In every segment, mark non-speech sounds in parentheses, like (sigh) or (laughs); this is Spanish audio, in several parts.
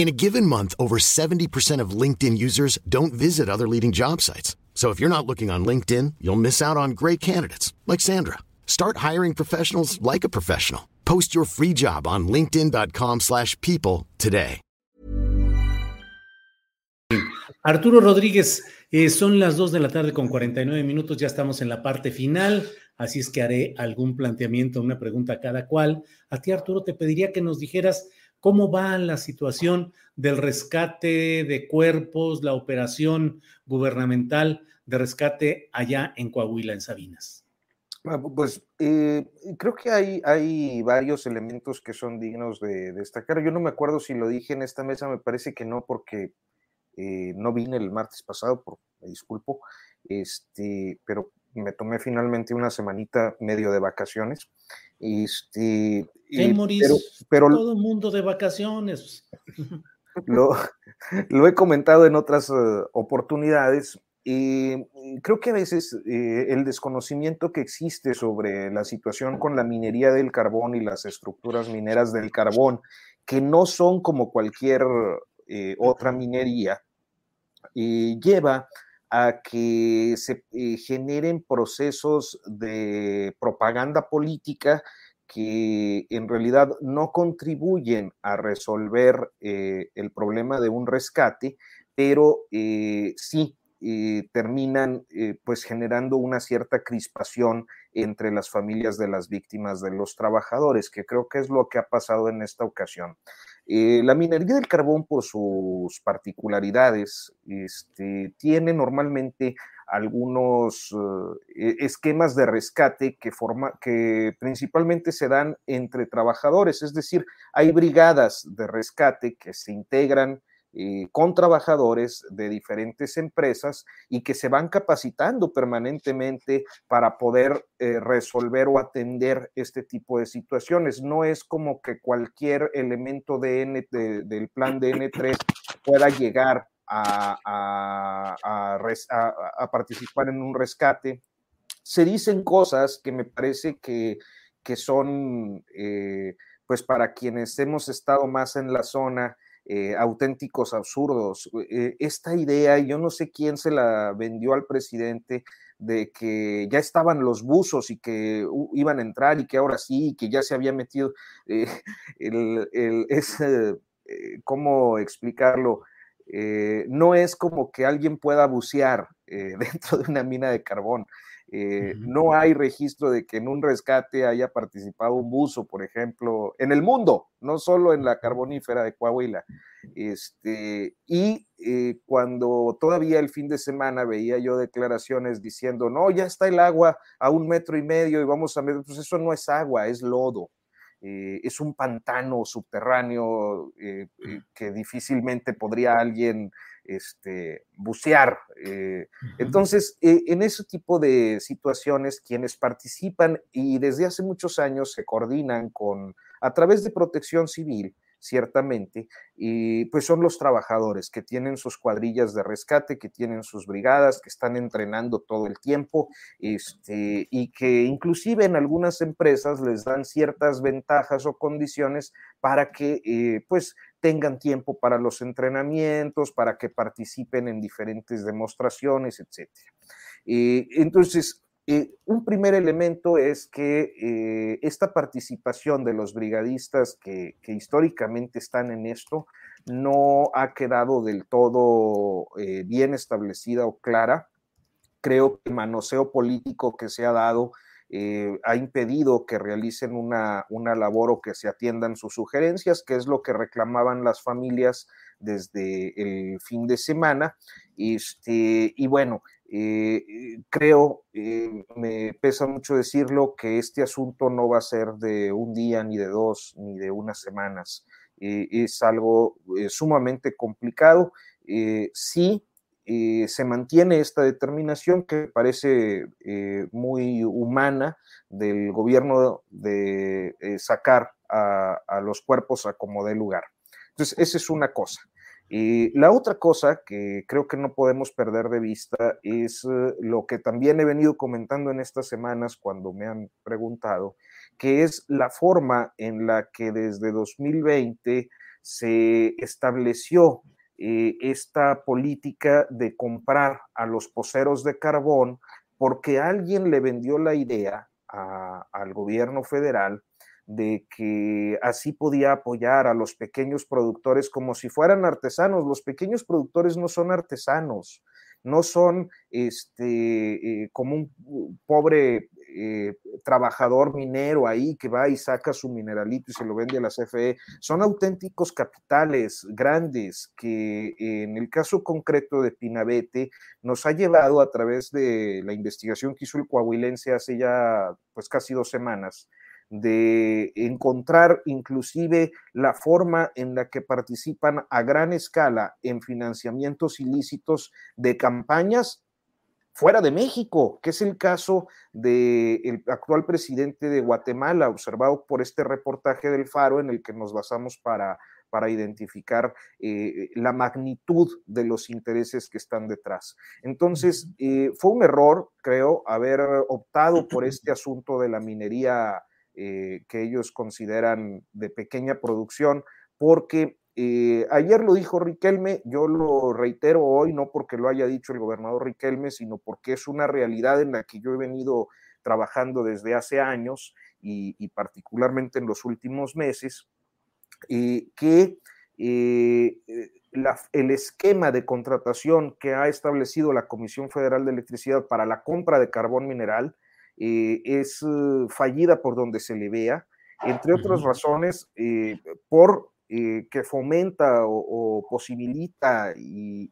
In a given month, over 70% of LinkedIn users don't visit other leading job sites. So if you're not looking on LinkedIn, you'll miss out on great candidates like Sandra. Start hiring professionals like a professional. Post your free job on linkedin.com/people today. Arturo Rodríguez, eh, son las 2 de la tarde con 49 minutos, ya estamos en la parte final, así es que haré algún planteamiento, una pregunta a cada cual. A ti, Arturo, te pediría que nos dijeras ¿Cómo va la situación del rescate de cuerpos, la operación gubernamental de rescate allá en Coahuila, en Sabinas? Ah, pues eh, creo que hay, hay varios elementos que son dignos de, destacar. Yo no me acuerdo si lo dije en esta mesa, me parece que no, porque eh, no vine el martes pasado, por, me disculpo, este, pero me tomé finalmente una semanita medio de vacaciones. Este, pero, todo el mundo de vacaciones. (laughs) Lo, lo, he comentado en otras eh, oportunidades. y creo que a veces eh, el desconocimiento que existe sobre la situación con la minería del carbón y las estructuras mineras del carbón, que no son como cualquier eh, otra minería, lleva a que se generen procesos de propaganda política que en realidad no contribuyen a resolver eh, el problema de un rescate, pero eh, sí eh, terminan pues generando una cierta crispación entre las familias de las víctimas de los trabajadores, que creo que es lo que ha pasado en esta ocasión. la minería del carbón, por sus particularidades, este, tiene normalmente algunos eh, esquemas de rescate que, forma, que principalmente se dan entre trabajadores, es decir, hay brigadas de rescate que se integran eh, con trabajadores de diferentes empresas y que se van capacitando permanentemente para poder eh, resolver o atender este tipo de situaciones. No es como que cualquier elemento de N, del plan de N3 pueda llegar a, participar en un rescate. Se dicen cosas que me parece que, son, eh, pues para quienes hemos estado más en la zona, eh, auténticos absurdos. Eh, esta idea, yo no sé quién se la vendió al presidente, de que ya estaban los buzos y que iban a entrar y que ahora sí, que ya se había metido (laughs) el, el, ¿cómo explicarlo? Eh, no es como que alguien pueda bucear eh, (laughs) dentro de una mina de carbón. Eh, no hay registro de que en un rescate haya participado un buzo, por ejemplo, en el mundo, no solo en la carbonífera de Coahuila. Este, y cuando todavía el fin de semana veía yo declaraciones diciendo, no, ya está el agua a un metro y medio y vamos a ver, pues eso no es agua, es lodo. Eh, es un pantano subterráneo eh, eh, que difícilmente podría alguien este, bucear. Entonces, en ese tipo de situaciones, quienes participan y desde hace muchos años se coordinan con, a través de protección civil, ciertamente, y pues son los trabajadores que tienen sus cuadrillas de rescate, que tienen sus brigadas, que están entrenando todo el tiempo, este, y que inclusive en algunas empresas les dan ciertas ventajas o condiciones para que eh, pues tengan tiempo para los entrenamientos, para que participen en diferentes demostraciones, etc. Eh, entonces, eh, un primer elemento es que eh, esta participación de los brigadistas que, históricamente están en esto no ha quedado del todo eh, bien establecida o clara. Creo que el manoseo político que se ha dado ha impedido que realicen una, una, labor o que se atiendan sus sugerencias, que es lo que reclamaban las familias desde el fin de semana. Este, y bueno, eh, creo, eh, me pesa mucho decirlo, que este asunto no va a ser de un día, ni de dos, ni de unas semanas. es algo sumamente complicado. sí, eh, se mantiene esta determinación que parece eh, muy humana del gobierno de eh, sacar a, los cuerpos a como dé lugar. Entonces, esa es una cosa. La otra cosa que creo que no podemos perder de vista es lo que también he venido comentando en estas semanas cuando me han preguntado, que es la forma en la que desde 2020 se estableció eh, esta política de comprar a los poseros de carbón porque alguien le vendió la idea al gobierno federal de que así podía apoyar a los pequeños productores como si fueran artesanos. Los pequeños productores no son artesanos, no son este, eh, como un pobre eh, trabajador minero ahí que va y saca su mineralito y se lo vende a la CFE, son auténticos capitales grandes que en el caso concreto de Pinabete nos ha llevado a través de la investigación que hizo el coahuilense hace ya pues casi dos semanas, de encontrar inclusive la forma en la que participan a gran escala en financiamientos ilícitos de campañas fuera de México, que es el caso del actual presidente de Guatemala, observado por este reportaje del Faro en el que nos basamos para, para identificar eh, la magnitud de los intereses que están detrás. Entonces, eh, fue un error, creo, haber optado por (clears throat) este asunto de la minería eh, que ellos consideran de pequeña producción, porque eh, ayer lo dijo Riquelme, yo lo reitero hoy, no porque lo haya dicho el gobernador Riquelme, sino porque es una realidad en la que yo he venido trabajando desde hace años y, particularmente en los últimos meses, eh, que eh, el esquema de contratación que ha establecido la Comisión Federal de Electricidad para la compra de carbón mineral es fallida por donde se le vea, entre otras razones, por eh, que fomenta o, posibilita y,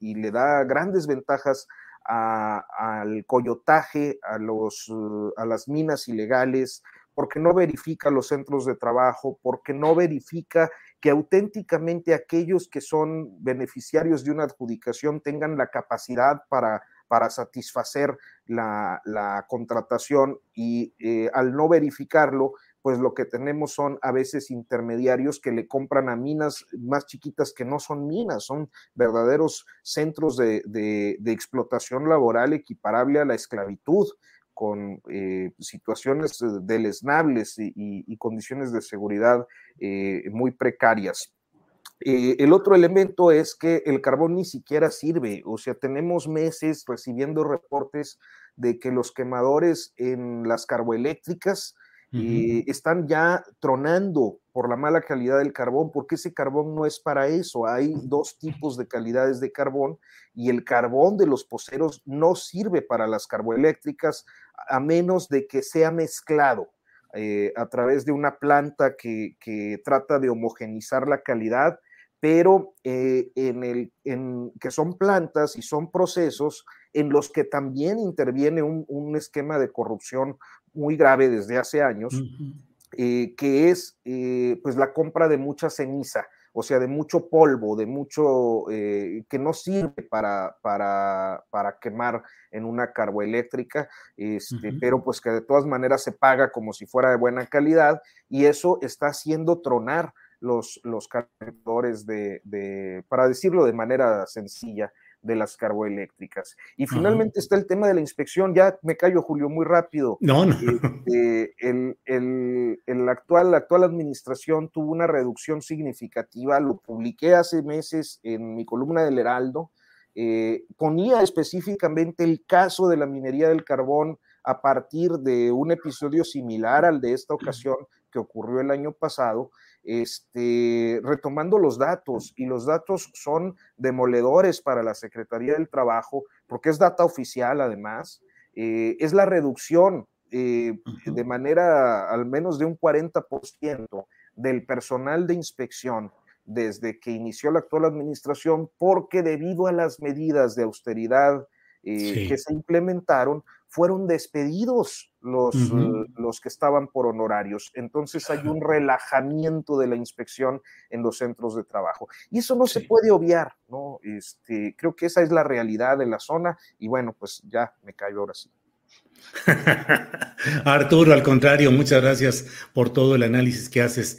le da grandes ventajas al coyotaje, a, los, a las minas ilegales, porque no verifica los centros de trabajo, porque no verifica que auténticamente aquellos que son beneficiarios de una adjudicación tengan la capacidad para, para satisfacer la, contratación y eh, al no verificarlo, pues lo que tenemos son a veces intermediarios que le compran a minas más chiquitas que no son minas, son verdaderos centros de, explotación laboral equiparable a la esclavitud con eh, situaciones eh, deleznables y, condiciones de seguridad muy precarias. El otro elemento es que el carbón ni siquiera sirve, o sea, tenemos meses recibiendo reportes de que los quemadores en las carboeléctricas y están ya tronando por la mala calidad del carbón, porque ese carbón no es para eso. Hay dos tipos de calidades de carbón y el carbón de los poceros no sirve para las carboeléctricas a menos de que sea mezclado. Eh, a través de una planta que, trata de homogenizar la calidad, pero eh, en el, en, que son plantas y son procesos en los que también interviene un, un esquema de corrupción muy grave desde hace años, eh, que es eh, pues la compra de mucha ceniza, o sea, de mucho polvo, de mucho eh, que no sirve para, para, para, quemar en una carboeléctrica, este, pero pues que de todas maneras se paga como si fuera de buena calidad y eso está haciendo tronar los, los cargadores de, de, para decirlo de manera sencilla, de las carboeléctricas. Y finalmente está el tema de la inspección. Ya me callo, Julio, muy rápido. No, no. Este, el, actual, la actual administración tuvo una reducción significativa. Lo publiqué hace meses en mi columna del Heraldo. Eh, ponía específicamente el caso de la minería del carbón a partir de un episodio similar al de esta ocasión que ocurrió el año pasado este, retomando los datos, y los datos son demoledores para la Secretaría del Trabajo, porque es data oficial además, eh, es la reducción eh, de manera al menos de un 40% del personal de inspección desde que inició la actual administración, porque debido a las medidas de austeridad eh, que se implementaron, fueron despedidos los, los que estaban por honorarios. Entonces hay un relajamiento de la inspección en los centros de trabajo. Y eso no se puede obviar, ¿no? Este, creo que esa es la realidad de la zona y bueno, pues ya me caigo ahora sí. (laughs) Arturo, al contrario, muchas gracias por todo el análisis que haces.